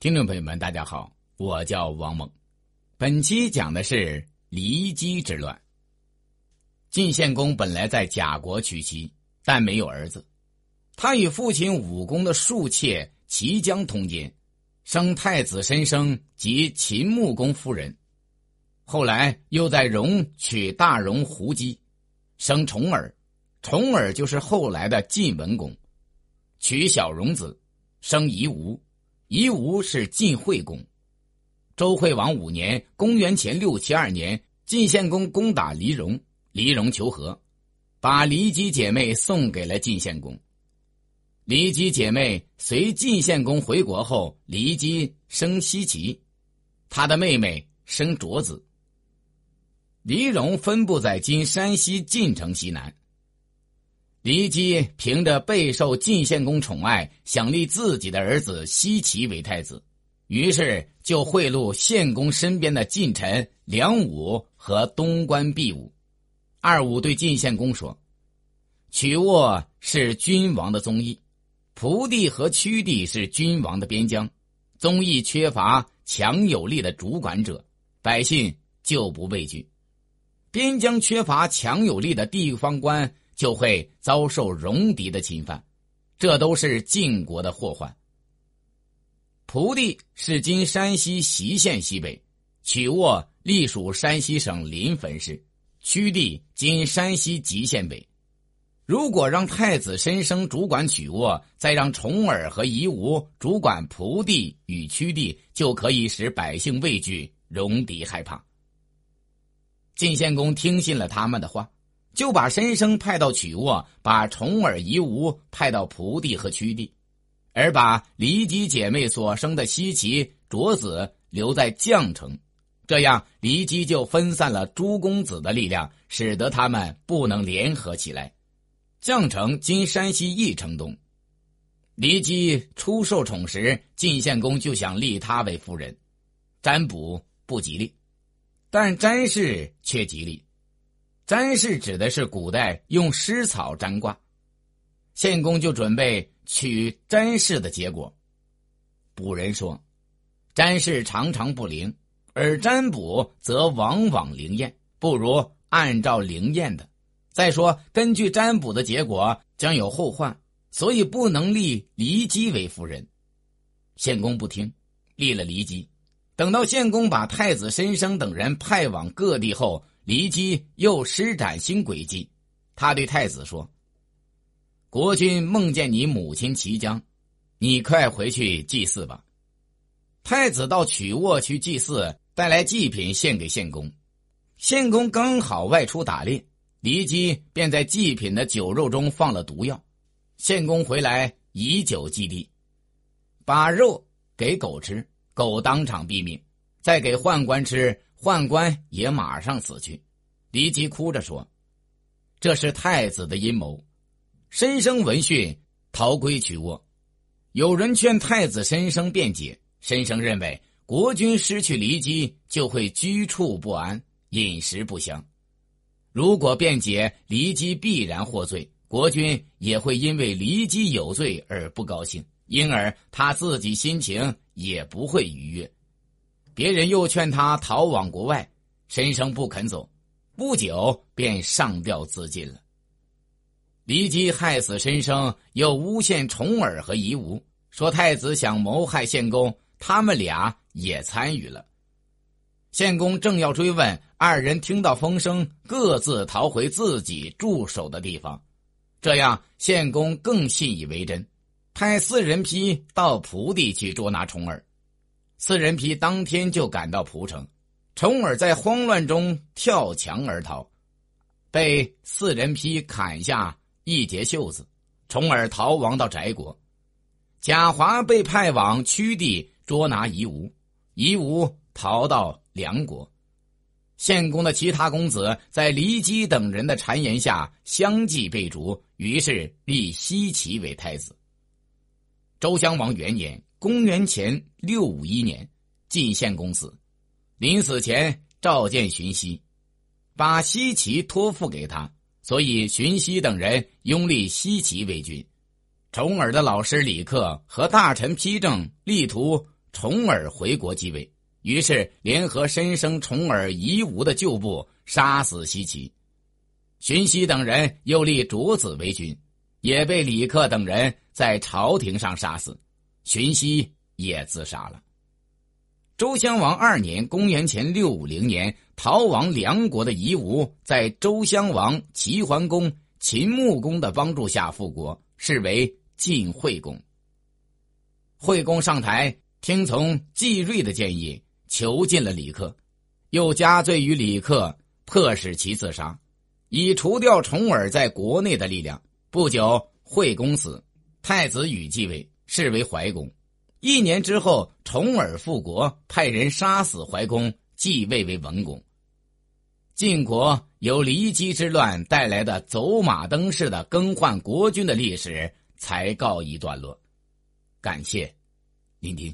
听众朋友们，大家好，我叫王猛。本期讲的是骊姬之乱。晋献公本来在贾国娶妻，但没有儿子。他与父亲武公的庶妾齐姜通奸，生太子申生及秦穆公夫人。后来又在荣娶大荣胡姬，生重耳。重耳就是后来的晋文公。娶小荣子，生夷吾。夷吾是晋惠公。周惠王五年（公元前六七二年），晋献公攻打黎戎，黎戎求和，把骊姬姐妹送给了晋献公。骊姬姐妹随晋献公回国后，骊姬生奚齐，她的妹妹生卓子。黎戎分布在今山西晋城西南。骊姬凭着备受晋献公宠爱，想立自己的儿子奚齐为太子，于是就贿赂献公身边的近臣梁武和东关毕武。二武对晋献公说：“曲沃是君王的宗义，蒲地和曲地是君王的边疆，宗义缺乏强有力的主管者，百姓就不畏惧；边疆缺乏强有力的地方官。”就会遭受戎狄的侵犯，这都是晋国的祸患。蒲地是今山西隰县西北，曲沃隶属山西省临汾市，曲地今山西吉县北。如果让太子申生主管曲沃，再让重耳和夷吾主管蒲地与曲地，就可以使百姓畏惧，戎狄害怕。晋献公听信了他们的话。就把申生派到曲沃，把重耳、夷吾派到蒲地和曲地，而把骊姬姐妹所生的奚齐、卓子留在绛城。这样，骊姬就分散了诸公子的力量，使得他们不能联合起来。绛城今山西翼城东。骊姬初受宠时，晋献公就想立她为夫人，占卜不吉利，但占氏却吉利。占氏指的是古代用湿草占卦，献公就准备取占氏的结果。卜人说，占氏常常不灵，而占卜则往往灵验，不如按照灵验的。再说，根据占卜的结果将有后患，所以不能立骊姬为夫人。献公不听，立了骊姬。等到献公把太子申生等人派往各地后。骊姬又施展新诡计，他对太子说：“国君梦见你母亲齐姜，你快回去祭祀吧。”太子到曲沃去祭祀，带来祭品献给献公。献公刚好外出打猎，骊姬便在祭品的酒肉中放了毒药。献公回来以酒祭地，把肉给狗吃，狗当场毙命；再给宦官吃。宦官也马上死去，骊姬哭着说：“这是太子的阴谋。”申生闻讯逃归曲沃。有人劝太子申生辩解，申生认为国君失去骊姬就会居处不安、饮食不香。如果辩解，骊姬必然获罪，国君也会因为骊姬有罪而不高兴，因而他自己心情也不会愉悦。别人又劝他逃往国外，申生不肯走，不久便上吊自尽了。骊姬害死申生，又诬陷重耳和夷吾，说太子想谋害献公，他们俩也参与了。献公正要追问，二人听到风声，各自逃回自己驻守的地方。这样，献公更信以为真，派四人批到蒲地去捉拿重耳。四人批当天就赶到蒲城，重耳在慌乱中跳墙而逃，被四人批砍下一截袖子。重耳逃亡到翟国，贾华被派往屈地捉拿夷吾，夷吾逃到梁国。献公的其他公子在骊姬等人的谗言下相继被逐，于是立奚齐为太子。周襄王元年。公元前六五一年，晋献公死，临死前召见荀息，把西齐托付给他，所以荀息等人拥立西齐为君。重耳的老师李克和大臣丕正力图重耳回国继位，于是联合申生、重耳、夷吾的旧部，杀死西岐。荀息等人又立卓子为君，也被李克等人在朝廷上杀死。荀息也自杀了。周襄王二年（公元前六五零年），逃亡梁国的夷吾，在周襄王齐桓公、秦穆公的帮助下复国，是为晋惠公。惠公上台，听从季瑞的建议，囚禁了李克，又加罪于李克，迫使其自杀，以除掉重耳在国内的力量。不久，惠公死，太子羽继位，是为怀公。一年之后，重耳复国，派人杀死怀公，继位为文公。晋国由骊姬之乱带来的走马灯式的更换国君的历史才告一段落。感谢聆听。